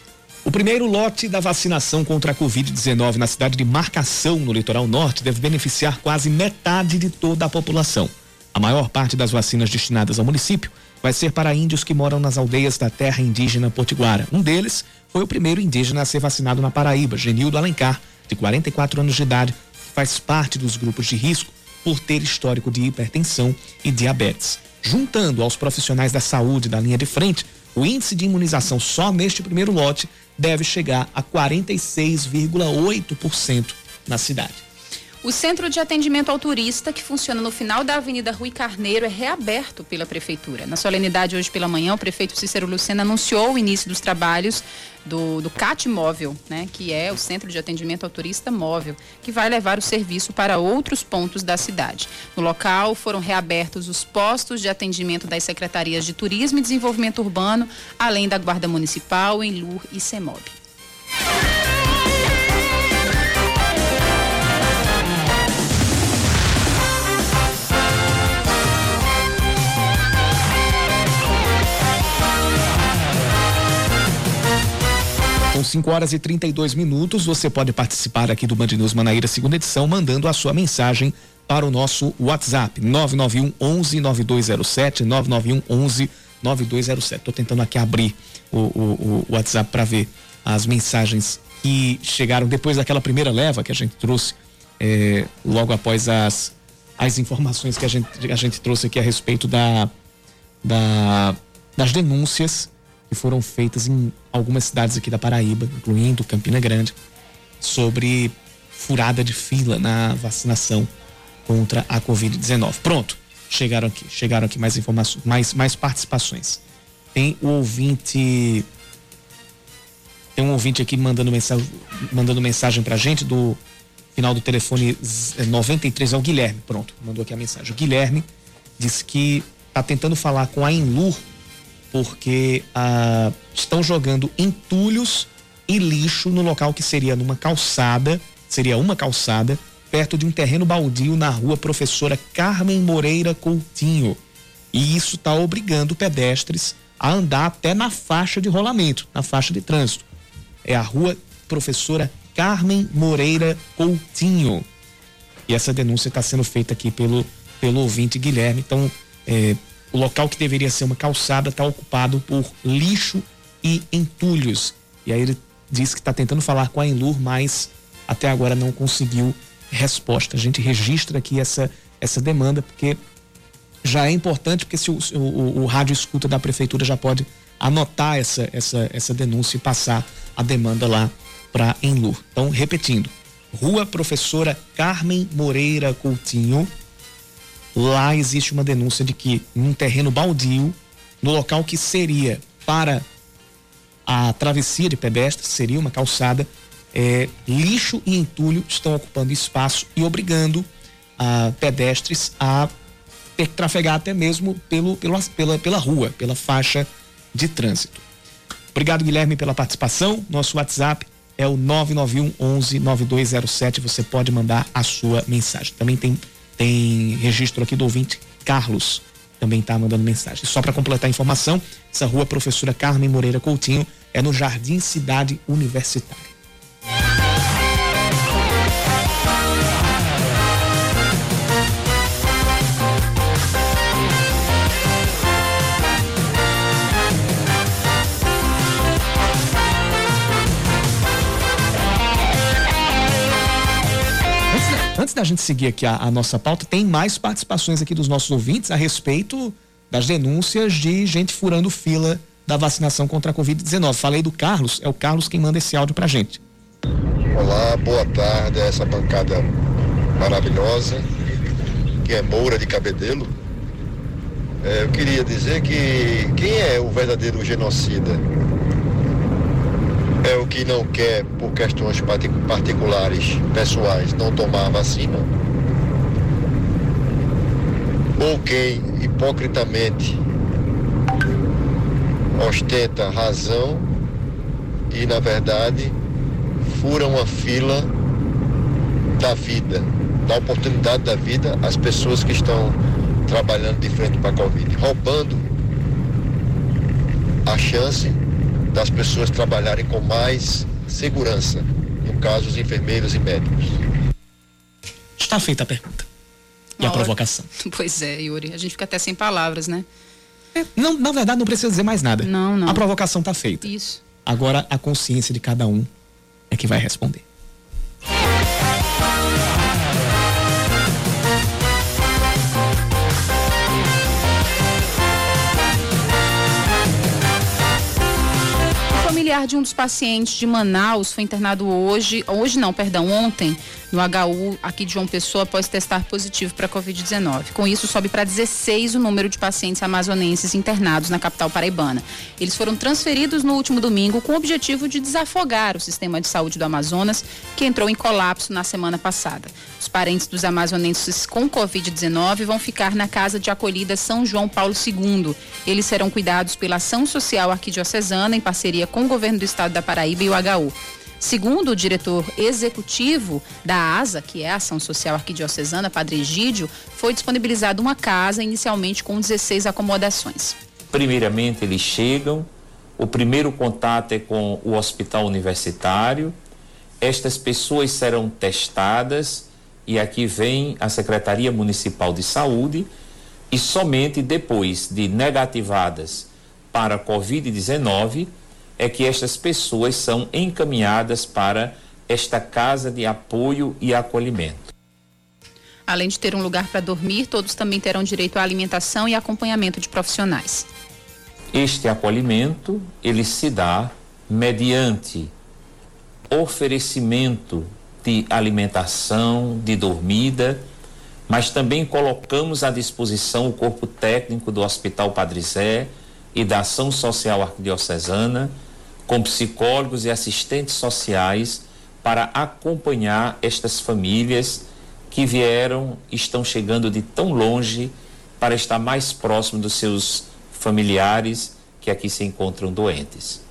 O primeiro lote da vacinação contra a Covid-19 na cidade de Marcação, no litoral norte, deve beneficiar quase metade de toda a população. A maior parte das vacinas destinadas ao município vai ser para índios que moram nas aldeias da terra indígena Potiguara. Um deles foi o primeiro indígena a ser vacinado na Paraíba, Genildo Alencar, de 44 anos de idade, que faz parte dos grupos de risco por ter histórico de hipertensão e diabetes. Juntando aos profissionais da saúde da linha de frente, o índice de imunização só neste primeiro lote deve chegar a 46,8% na cidade. O Centro de Atendimento ao Turista, que funciona no final da Avenida Rui Carneiro, é reaberto pela Prefeitura. Na solenidade hoje pela manhã, o prefeito Cícero Lucena anunciou o início dos trabalhos do, do CAT Móvel, né, que é o Centro de Atendimento ao Turista Móvel, que vai levar o serviço para outros pontos da cidade. No local foram reabertos os postos de atendimento das secretarias de Turismo e Desenvolvimento Urbano, além da Guarda Municipal, Enlur e CEMOB. São 5 horas e 32 minutos. Você pode participar aqui do Band News Manaíra, segunda edição, mandando a sua mensagem para o nosso WhatsApp 991 11 9207 991 11 9207. Tô tentando aqui abrir o, o, o WhatsApp para ver as mensagens que chegaram depois daquela primeira leva que a gente trouxe é, logo após as, as informações que a gente, a gente trouxe aqui a respeito da, da das denúncias que foram feitas em algumas cidades aqui da Paraíba, incluindo Campina Grande, sobre furada de fila na vacinação contra a Covid-19. Pronto, chegaram aqui, chegaram aqui mais informações, mais, mais participações. Tem o ouvinte. Tem um ouvinte aqui mandando mensagem, mandando mensagem pra gente do final do telefone 93, é o Guilherme. Pronto, mandou aqui a mensagem. O Guilherme disse que tá tentando falar com a Enlur porque ah, estão jogando entulhos e lixo no local que seria numa calçada, seria uma calçada, perto de um terreno baldio na rua Professora Carmen Moreira Coutinho. E isso está obrigando pedestres a andar até na faixa de rolamento, na faixa de trânsito. É a rua Professora Carmen Moreira Coutinho. E essa denúncia está sendo feita aqui pelo, pelo ouvinte Guilherme. Então, é, o local que deveria ser uma calçada está ocupado por lixo e entulhos. E aí ele diz que está tentando falar com a Enlur, mas até agora não conseguiu resposta. A gente registra aqui essa, essa demanda, porque já é importante, porque se o, o, o rádio escuta da prefeitura já pode anotar essa, essa, essa denúncia e passar a demanda lá para Enlur. Então, repetindo, Rua Professora Carmen Moreira Coutinho, Lá existe uma denúncia de que num terreno baldio, no local que seria para a travessia de pedestres, seria uma calçada, é, lixo e entulho estão ocupando espaço e obrigando a pedestres a ter que trafegar até mesmo pelo, pelo, pela, pela rua, pela faixa de trânsito. Obrigado, Guilherme, pela participação. Nosso WhatsApp é o 991 11 9207. Você pode mandar a sua mensagem. Também tem tem registro aqui do ouvinte Carlos, também está mandando mensagem. Só para completar a informação, essa rua Professora Carmen Moreira Coutinho é no Jardim Cidade Universitária. Da gente seguir aqui a, a, nossa pauta, tem mais participações aqui dos nossos ouvintes a respeito das denúncias de gente furando fila da vacinação contra a Covid-19. Falei do Carlos, é o Carlos quem manda esse áudio pra gente. Olá, boa tarde a essa bancada maravilhosa, que é Moura de Cabedelo. É, eu queria dizer que quem é o verdadeiro genocida? É o que não quer, por questões particulares, pessoais, não tomar a vacina, ou quem hipocritamente ostenta razão e, na verdade, fura uma fila da vida, da oportunidade da vida às pessoas que estão trabalhando de frente para a Covid, roubando a chance das pessoas trabalharem com mais segurança, no caso, os enfermeiros e médicos. Está feita a pergunta. E Uma a provocação. *laughs* Pois é, Yuri. A gente fica até sem palavras, né? É, não, na verdade, não precisa dizer mais nada. Não, não. A provocação está feita. Isso. Agora, a consciência de cada um é que vai responder. Familiar de um dos pacientes de Manaus foi internado hoje, hoje não, perdão, ontem, no HU aqui de João Pessoa após testar positivo para Covid-19. Com isso, sobe para 16 o número de pacientes amazonenses internados na capital paraibana. Eles foram transferidos no último domingo com o objetivo de desafogar o sistema de saúde do Amazonas, que entrou em colapso na semana passada. Os parentes dos amazonenses com Covid-19 vão ficar na casa de acolhida São João Paulo II. Eles serão cuidados pela Ação Social Arquidiocesana, em parceria com o governo do estado da Paraíba e o HU. Segundo o diretor executivo da ASA, que é a Ação Social Arquidiocesana, Padre Egídio, foi disponibilizada uma casa inicialmente com 16 acomodações. Primeiramente, eles chegam, o primeiro contato é com o hospital universitário. Estas pessoas serão testadas e aqui vem a Secretaria Municipal de Saúde e somente depois de negativadas para a Covid-19 é que estas pessoas são encaminhadas para esta casa de apoio e acolhimento. Além de ter um lugar para dormir, todos também terão direito à alimentação e acompanhamento de profissionais. Este acolhimento, ele se dá mediante oferecimento de alimentação, de dormida, mas também colocamos à disposição o corpo técnico do Hospital Padre Zé e da Ação Social Arquidiocesana, com psicólogos e assistentes sociais para acompanhar estas famílias que vieram, estão chegando de tão longe para estar mais próximo dos seus familiares que aqui se encontram doentes.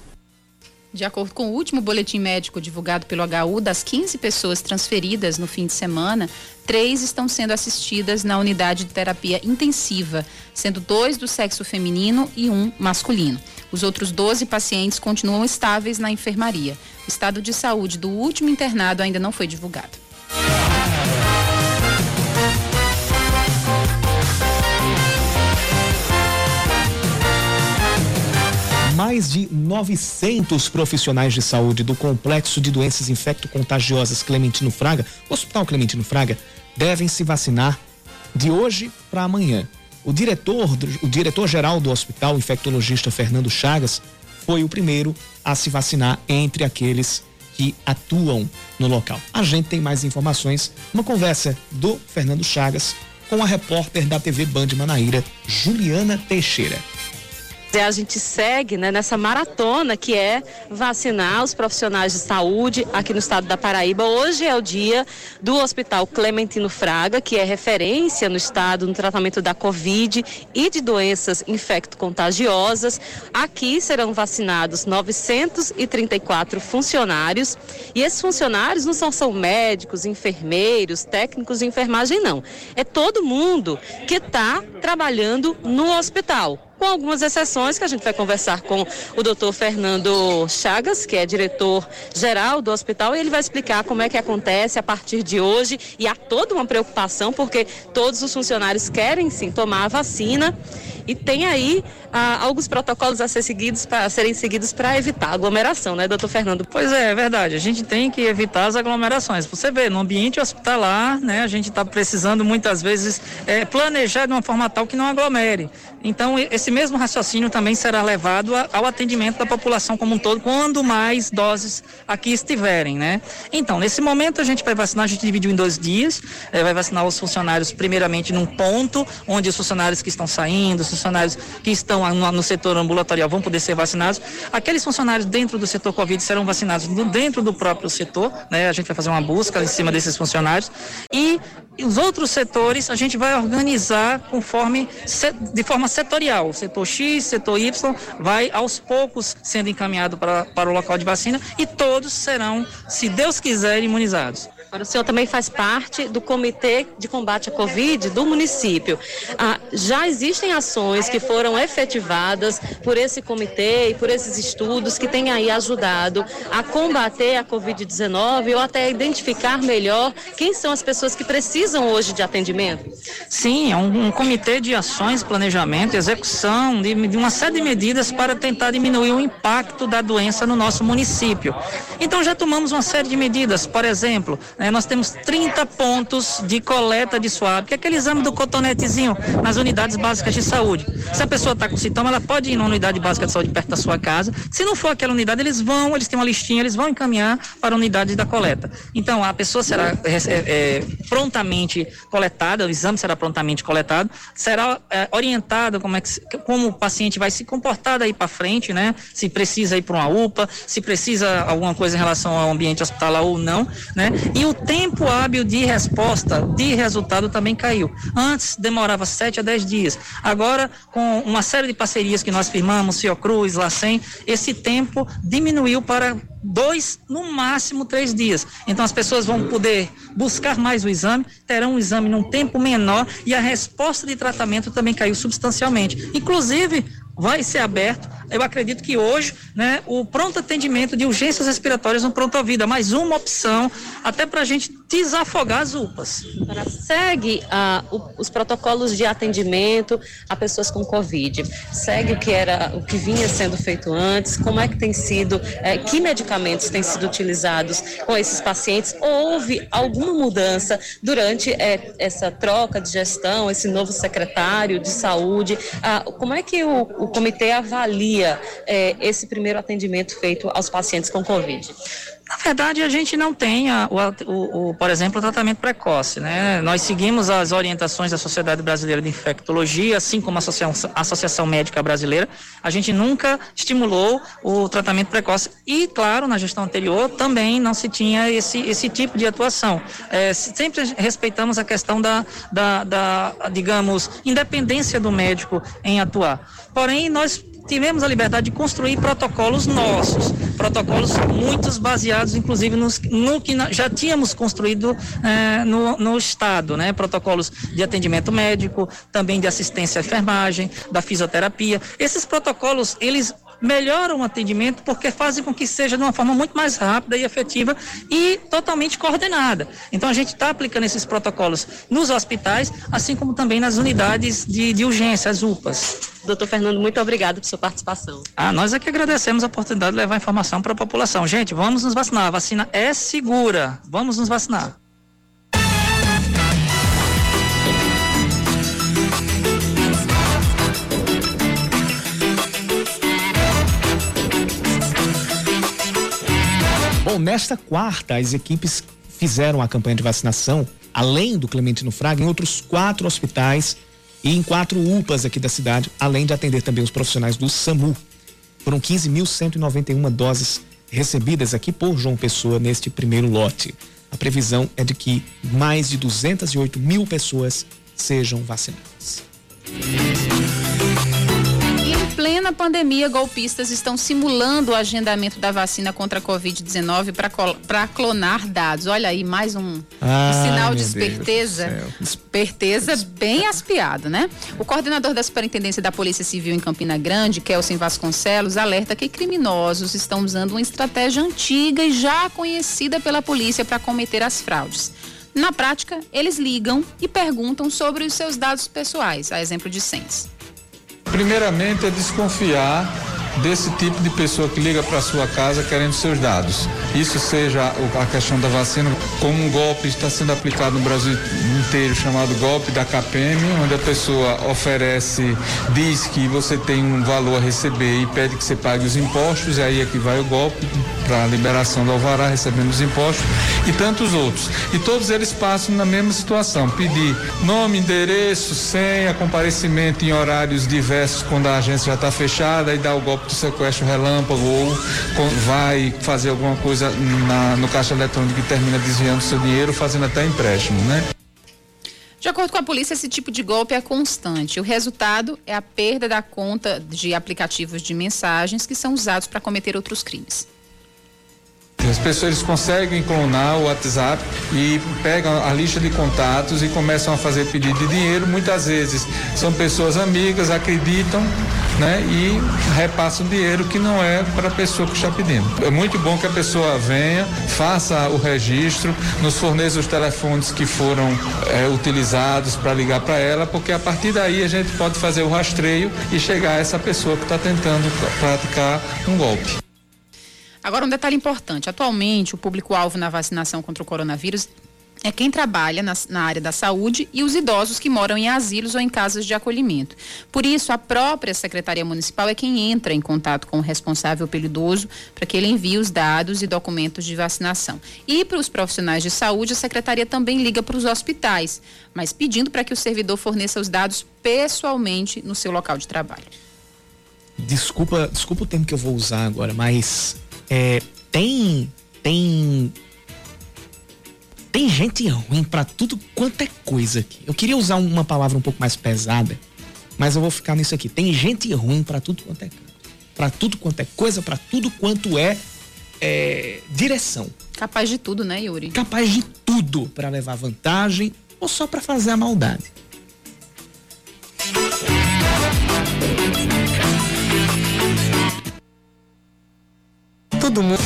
De acordo com o último boletim médico divulgado pelo HU, das 15 pessoas transferidas no fim de semana, três estão sendo assistidas na unidade de terapia intensiva, sendo dois do sexo feminino e um masculino. Os outros 12 pacientes continuam estáveis na enfermaria. O estado de saúde do último internado ainda não foi divulgado. Mais de 900 profissionais de saúde do Complexo de Doenças Infecto-Contagiosas Clementino Fraga, Hospital Clementino Fraga, devem se vacinar de hoje para amanhã. O diretor, o diretor-geral do hospital, infectologista Fernando Chagas, foi o primeiro a se vacinar entre aqueles que atuam no local. A gente tem mais informações, uma conversa do Fernando Chagas com a repórter da TV Band Manaíra, Juliana Teixeira. A gente segue né, nessa maratona que é vacinar os profissionais de saúde aqui no estado da Paraíba. Hoje é o dia do Hospital Clementino Fraga, que é referência no estado no tratamento da Covid e de doenças infecto-contagiosas. Aqui serão vacinados 934 funcionários e esses funcionários não são só médicos, enfermeiros, técnicos de enfermagem, não. É todo mundo que está trabalhando no hospital com algumas exceções que a gente vai conversar com o doutor Fernando Chagas, que é diretor geral do hospital, e ele vai explicar como é que acontece a partir de hoje. E há toda uma preocupação, porque todos os funcionários querem sim tomar a vacina e tem aí ah, alguns protocolos a ser seguidos para serem seguidos para evitar aglomeração, né, doutor Fernando? Pois é, é verdade. A gente tem que evitar as aglomerações. Você vê, no ambiente hospitalar, né, a gente está precisando muitas vezes é, planejar de uma forma tal que não aglomere. Então, esse mesmo raciocínio também será levado ao atendimento da população como um todo, quando mais doses aqui estiverem, né? Então, nesse momento a gente vai vacinar, a gente dividiu em dois dias, é, vai vacinar os funcionários primeiramente num ponto, onde os funcionários que estão saindo, os funcionários que estão no, no setor ambulatorial vão poder ser vacinados. Aqueles funcionários dentro do setor Covid serão vacinados dentro do próprio setor, né? A gente vai fazer uma busca em cima desses funcionários e os outros setores a gente vai organizar conforme de forma setorial. Setor X, setor Y vai aos poucos sendo encaminhado para, para o local de vacina e todos serão, se Deus quiser, imunizados. Agora, o senhor também faz parte do Comitê de Combate à Covid do município. Ah, já existem ações que foram efetivadas por esse comitê e por esses estudos que têm aí ajudado a combater a Covid-19 ou até identificar melhor quem são as pessoas que precisam hoje de atendimento? Sim, é um, um comitê de ações, planejamento, execução de, de uma série de medidas para tentar diminuir o impacto da doença no nosso município. Então já tomamos uma série de medidas, por exemplo, né, nós temos 30 pontos de coleta de suave, que é aquele exame do cotonetezinho nas unidades básicas de saúde. Se a pessoa está com sintoma, ela pode ir na unidade básica de saúde perto da sua casa. Se não for aquela unidade, eles vão, eles têm uma listinha, eles vão encaminhar para a unidade da coleta. Então, a pessoa será é, é, prontamente coletada, o exame será prontamente coletado, será é, orientada como, é que, como o paciente vai se comportar daí para frente, né? Se precisa ir para uma UPA, se precisa alguma coisa em relação ao ambiente hospitalar ou não, né? E o tempo hábil de resposta, de resultado também caiu. Antes demorava 7 a 10 dias. Agora, com uma série de parcerias que nós firmamos, Fiocruz, Lacem, esse tempo diminuiu para dois, no máximo três dias. Então as pessoas vão poder buscar mais o exame, terão um exame num tempo menor e a resposta de tratamento também caiu substancialmente. Inclusive, vai ser aberto eu acredito que hoje, né, o pronto atendimento de urgências respiratórias no Pronto Vida, mais uma opção, até para a gente desafogar as UPAs. Segue ah, o, os protocolos de atendimento a pessoas com Covid. Segue o que era, o que vinha sendo feito antes. Como é que tem sido, eh, que medicamentos têm sido utilizados com esses pacientes? Houve alguma mudança durante eh, essa troca de gestão, esse novo secretário de saúde? Ah, como é que o, o comitê avalia é, esse primeiro atendimento feito aos pacientes com Covid? Na verdade, a gente não tem, a, o, o, por exemplo, o tratamento precoce. Né? Nós seguimos as orientações da Sociedade Brasileira de Infectologia, assim como a Associação, Associação Médica Brasileira. A gente nunca estimulou o tratamento precoce. E, claro, na gestão anterior também não se tinha esse, esse tipo de atuação. É, sempre respeitamos a questão da, da, da, digamos, independência do médico em atuar. Porém, nós tivemos a liberdade de construir protocolos nossos, protocolos muitos baseados, inclusive, nos, no que já tínhamos construído eh, no, no Estado, né? Protocolos de atendimento médico, também de assistência à enfermagem, da fisioterapia. Esses protocolos, eles melhoram o atendimento porque fazem com que seja de uma forma muito mais rápida e efetiva e totalmente coordenada. Então a gente está aplicando esses protocolos nos hospitais, assim como também nas unidades de, de urgência, as UPAs. Doutor Fernando, muito obrigado por sua participação. Ah, nós é que agradecemos a oportunidade de levar informação para a população. Gente, vamos nos vacinar. A vacina é segura. Vamos nos vacinar. Bom, nesta quarta, as equipes fizeram a campanha de vacinação, além do Clementino Fraga, em outros quatro hospitais e em quatro UPAs aqui da cidade, além de atender também os profissionais do SAMU. Foram 15.191 doses recebidas aqui por João Pessoa neste primeiro lote. A previsão é de que mais de 208 mil pessoas sejam vacinadas plena pandemia, golpistas estão simulando o agendamento da vacina contra a Covid-19 para clonar dados. Olha aí, mais um, um sinal de esperteza. Esperteza bem aspiado, né? O coordenador da Superintendência da Polícia Civil em Campina Grande, Kelsen Vasconcelos, alerta que criminosos estão usando uma estratégia antiga e já conhecida pela polícia para cometer as fraudes. Na prática, eles ligam e perguntam sobre os seus dados pessoais, a exemplo de senhas. Primeiramente é desconfiar desse tipo de pessoa que liga para sua casa querendo seus dados. Isso seja a questão da vacina, como um golpe está sendo aplicado no Brasil inteiro, chamado golpe da KPM, onde a pessoa oferece, diz que você tem um valor a receber e pede que você pague os impostos, e aí é que vai o golpe para a liberação do alvará, recebendo os impostos, e tantos outros. E todos eles passam na mesma situação, pedir nome, endereço, senha, comparecimento em horários diversos quando a agência já está fechada e dá o golpe do sequestro relâmpago ou vai fazer alguma coisa na, no caixa eletrônico que termina desviando seu dinheiro, fazendo até empréstimo, né? De acordo com a polícia, esse tipo de golpe é constante. O resultado é a perda da conta de aplicativos de mensagens que são usados para cometer outros crimes. As pessoas conseguem clonar o WhatsApp e pegam a lista de contatos e começam a fazer pedido de dinheiro. Muitas vezes são pessoas amigas, acreditam né, e repassam dinheiro que não é para a pessoa que está pedindo. É muito bom que a pessoa venha, faça o registro, nos forneça os telefones que foram é, utilizados para ligar para ela, porque a partir daí a gente pode fazer o rastreio e chegar a essa pessoa que está tentando praticar um golpe. Agora, um detalhe importante: atualmente, o público-alvo na vacinação contra o coronavírus é quem trabalha na, na, área da saúde e os idosos que moram em asilos ou em casas de acolhimento. Por isso, a própria Secretaria Municipal é quem entra em contato com o responsável pelo idoso para que ele envie os dados e documentos de vacinação. E para os profissionais de saúde, a Secretaria também liga para os hospitais, mas pedindo para que o servidor forneça os dados pessoalmente no seu local de trabalho. Desculpa, desculpa o tempo que eu vou usar agora, mas é, tem tem tem gente ruim para tudo quanto é coisa aqui. Eu queria usar uma palavra um pouco mais pesada, mas eu vou ficar nisso aqui. Tem gente ruim para tudo quanto é para tudo quanto é coisa, para tudo quanto é, é, direção. Capaz de tudo, né, Yuri? Capaz de tudo para levar vantagem ou só para fazer a maldade. Todo mundo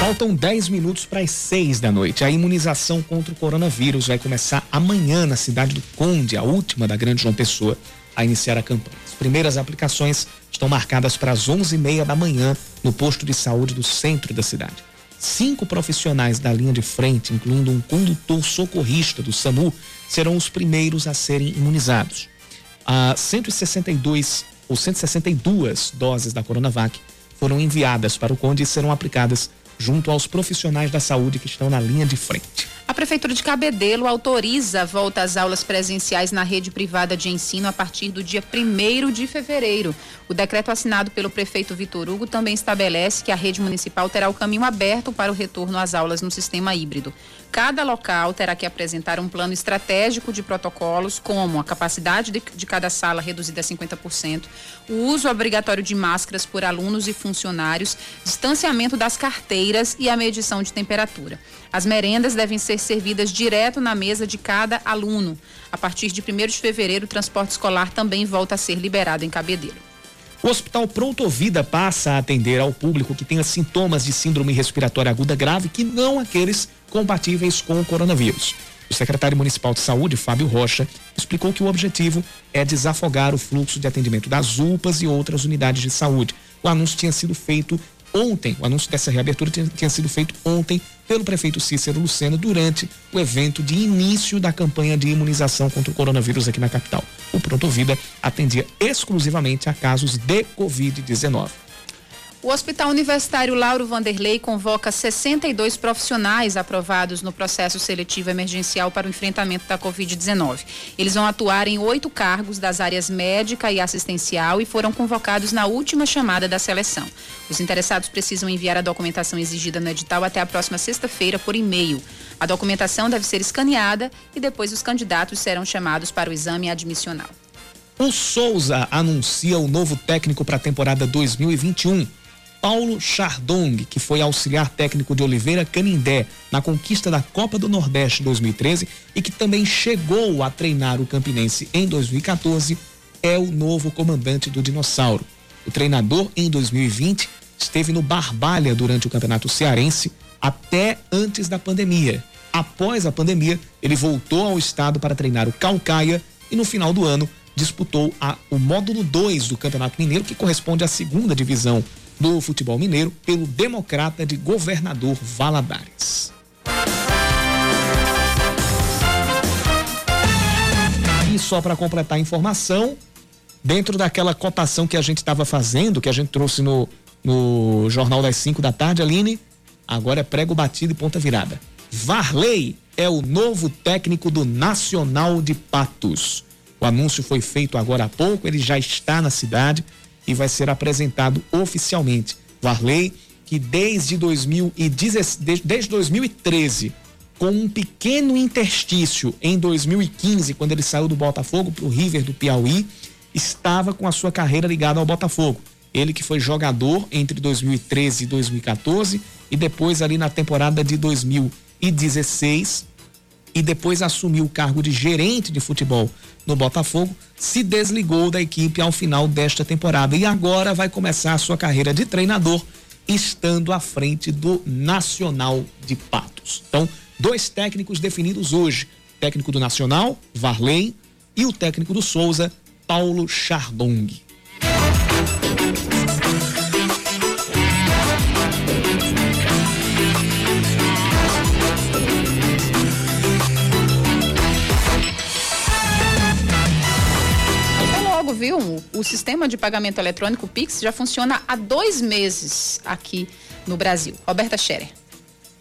Faltam 10 minutos para as 6 da noite. A imunização contra o coronavírus vai começar amanhã na cidade do Conde, a última da Grande João Pessoa, a iniciar a campanha. As primeiras aplicações estão marcadas para as 11h30 da manhã no posto de saúde do centro da cidade. Cinco profissionais da linha de frente, incluindo um condutor socorrista do SAMU, serão os primeiros a serem imunizados. A 162 ou 162 doses da Coronavac foram enviadas para o Conde e serão aplicadas junto aos profissionais da saúde que estão na linha de frente. A Prefeitura de Cabedelo autoriza a volta às aulas presenciais na rede privada de ensino a partir do dia 1 de fevereiro. O decreto assinado pelo prefeito Vitor Hugo também estabelece que a rede municipal terá o caminho aberto para o retorno às aulas no sistema híbrido. Cada local terá que apresentar um plano estratégico de protocolos, como a capacidade de, de cada sala reduzida a 50%, o uso obrigatório de máscaras por alunos e funcionários, distanciamento das carteiras e a medição de temperatura. As merendas devem ser servidas direto na mesa de cada aluno. A partir de 1 de fevereiro, o transporte escolar também volta a ser liberado em Cabedelo. O Hospital Pronto Vida passa a atender ao público que tenha sintomas de síndrome respiratória aguda grave que não aqueles compatíveis com o coronavírus. O secretário municipal de saúde, Fábio Rocha, explicou que o objetivo é desafogar o fluxo de atendimento das UPAs e outras unidades de saúde. O anúncio tinha sido feito ontem, o anúncio dessa reabertura tinha, tinha sido feito ontem pelo prefeito Cícero Lucena durante o evento de início da campanha de imunização contra o coronavírus aqui na capital. O Pronto Vida atendia exclusivamente a casos de Covid-19. O Hospital Universitário Lauro Vanderlei convoca 62 profissionais aprovados no processo seletivo emergencial para o enfrentamento da Covid-19. Eles vão atuar em oito cargos das áreas médica e assistencial e foram convocados na última chamada da seleção. Os interessados precisam enviar a documentação exigida no edital até a próxima sexta-feira por e-mail. A documentação deve ser escaneada e depois os candidatos serão chamados para o exame admissional. O Souza anuncia o novo técnico para a temporada 2021. Paulo Chardong, que foi auxiliar técnico de Oliveira Canindé na conquista da Copa do Nordeste 2013 e que também chegou a treinar o Campinense em 2014, é o novo comandante do Dinossauro. O treinador, em 2020, esteve no Barbalha durante o Campeonato Cearense até antes da pandemia. Após a pandemia, ele voltou ao estado para treinar o Calcaia e no final do ano disputou a, o módulo 2 do Campeonato Mineiro, que corresponde à segunda divisão do futebol mineiro pelo Democrata de Governador Valadares. E só para completar a informação, dentro daquela cotação que a gente estava fazendo, que a gente trouxe no, no Jornal das 5 da tarde, Aline, agora é prego batido e ponta virada. Varley é o novo técnico do Nacional de Patos. O anúncio foi feito agora há pouco, ele já está na cidade e vai ser apresentado oficialmente. Varley, que desde, 2010, desde 2013, com um pequeno interstício em 2015, quando ele saiu do Botafogo para o River do Piauí, estava com a sua carreira ligada ao Botafogo. Ele que foi jogador entre 2013 e 2014 e depois ali na temporada de 2016 e depois assumiu o cargo de gerente de futebol no Botafogo, se desligou da equipe ao final desta temporada e agora vai começar a sua carreira de treinador estando à frente do Nacional de Patos. Então, dois técnicos definidos hoje: o técnico do Nacional, Varley, e o técnico do Souza, Paulo Chardong. Viu? O sistema de pagamento eletrônico Pix já funciona há dois meses aqui no Brasil. Roberta Scherer.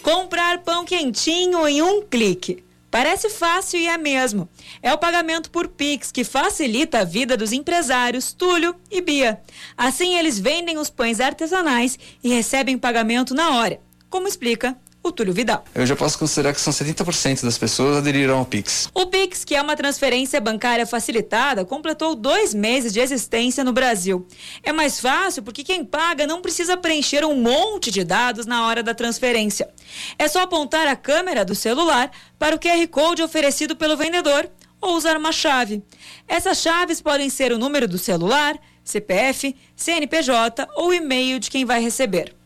Comprar pão quentinho em um clique. Parece fácil e é mesmo. É o pagamento por Pix que facilita a vida dos empresários Túlio e Bia. Assim, eles vendem os pães artesanais e recebem pagamento na hora. Como explica o Túlio Vidal. Eu já posso considerar que são 70% das pessoas aderiram ao Pix. O Pix, que é uma transferência bancária facilitada, completou dois meses de existência no Brasil. É mais fácil porque quem paga não precisa preencher um monte de dados na hora da transferência. É só apontar a câmera do celular para o QR Code oferecido pelo vendedor ou usar uma chave. Essas chaves podem ser o número do celular, CPF, CNPJ ou e-mail de quem vai receber.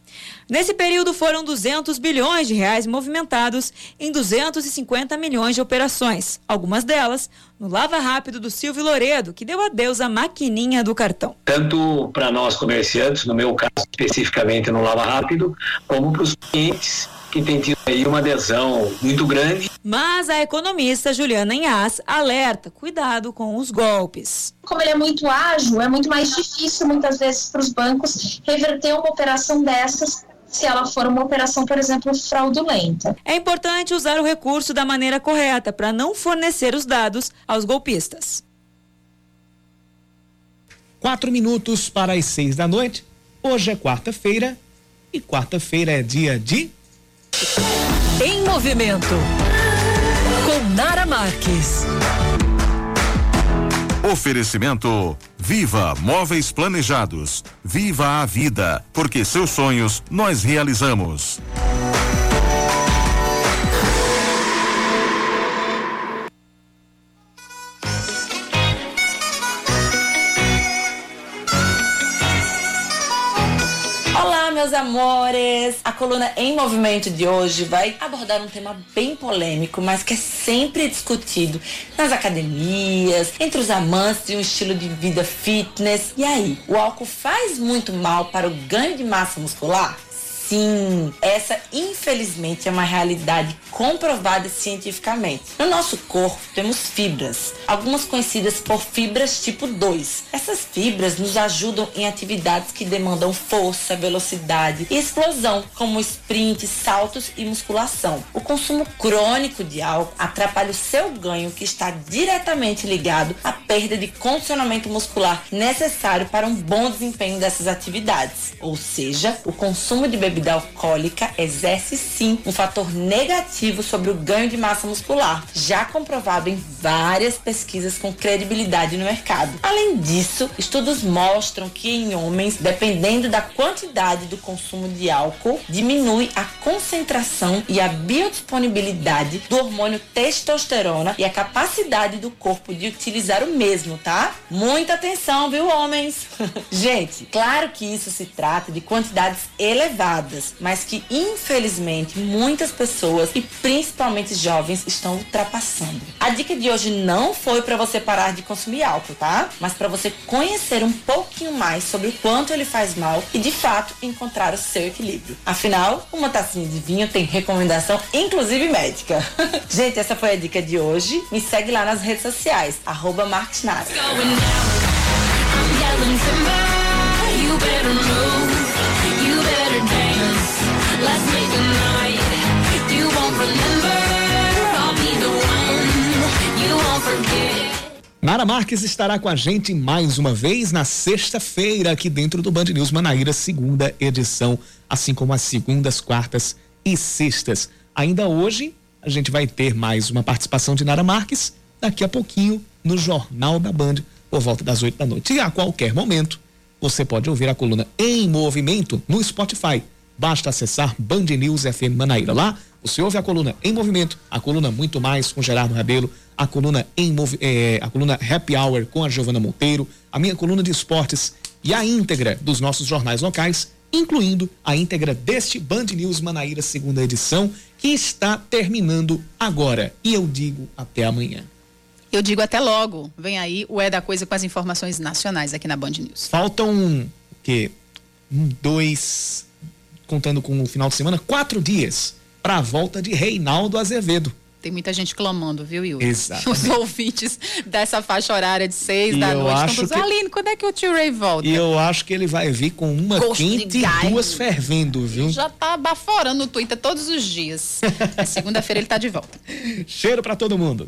Nesse período foram 200 bilhões de reais movimentados em 250 milhões de operações, algumas delas no Lava Rápido do Silvio Loredo, que deu adeus à maquininha do cartão. Tanto para nós comerciantes, no meu caso especificamente no Lava Rápido, como para os clientes que têm tido aí uma adesão muito grande. Mas a economista Juliana Inhas alerta, cuidado com os golpes. Como ele é muito ágil, é muito mais difícil muitas vezes para os bancos reverter uma operação dessas se ela for uma operação, por exemplo, fraudulenta. É importante usar o recurso da maneira correta para não fornecer os dados aos golpistas. Quatro minutos para as seis da noite. Hoje é quarta-feira e quarta-feira é dia de. Em movimento. Com Nara Marques. Oferecimento Viva Móveis Planejados. Viva a vida, porque seus sonhos nós realizamos. Amores! A coluna Em Movimento de hoje vai abordar um tema bem polêmico, mas que é sempre discutido nas academias, entre os amantes de um estilo de vida fitness. E aí, o álcool faz muito mal para o ganho de massa muscular? Sim, essa infelizmente é uma realidade comprovada cientificamente. No nosso corpo temos fibras, algumas conhecidas por fibras tipo 2. Essas fibras nos ajudam em atividades que demandam força, velocidade e explosão, como sprint, saltos e musculação. O consumo crônico de álcool atrapalha o seu ganho, que está diretamente ligado à perda de condicionamento muscular necessário para um bom desempenho dessas atividades. Ou seja, o consumo de bebida alcoólica exerce sim um fator negativo sobre o ganho de massa muscular, já comprovado em várias pesquisas com credibilidade no mercado. Além disso, estudos mostram que em homens, dependendo da quantidade do consumo de álcool, diminui a concentração e a biodisponibilidade do hormônio testosterona e a capacidade do corpo de utilizar o mesmo, tá? Muita atenção, viu, homens? *laughs* Gente, claro que isso se trata de quantidades elevadas, mas que infelizmente muitas pessoas e principalmente jovens estão ultrapassando. A dica de hoje não foi para você parar de consumir álcool, tá? Mas para você conhecer um pouquinho mais sobre o quanto ele faz mal e de fato encontrar o seu equilíbrio. Afinal, uma tacinha de vinho tem recomendação inclusive médica. *laughs* Gente, essa foi a dica de hoje. Me segue lá nas redes sociais, arroba Nara Marques estará com a gente mais uma vez na sexta-feira aqui dentro do Band News Manaíra, segunda edição, assim como as segundas, quartas e sextas. Ainda hoje a gente vai ter mais uma participação de Nara Marques daqui a pouquinho no Jornal da Band por volta das oito da noite. E a qualquer momento você pode ouvir a coluna em movimento no Spotify. Basta acessar Band News FM Manaíra. Lá você ouve a coluna em movimento, a coluna muito mais com Gerardo Rabelo, a coluna em eh, a coluna Happy Hour com a Giovana Monteiro, a minha coluna de esportes e a íntegra dos nossos jornais locais incluindo a íntegra deste Band News Manaíra segunda edição, que está terminando agora. E eu digo até amanhã. Eu digo até logo. Vem aí o É da Coisa com as informações nacionais aqui na Band News. Faltam o quê? Um, dois, contando com o final de semana, quatro dias para a volta de Reinaldo Azevedo. Tem muita gente clamando, viu, Yuri? Exatamente. Os ouvintes dessa faixa horária de seis E da noite estão que- Aline, quando é que o tio Ray volta? E eu acho que ele vai vir com uma Gosto quente e duas fervendo, viu? Já tá baforando no Twitter todos os dias. *laughs* Segunda-feira ele tá de volta. Cheiro para todo mundo.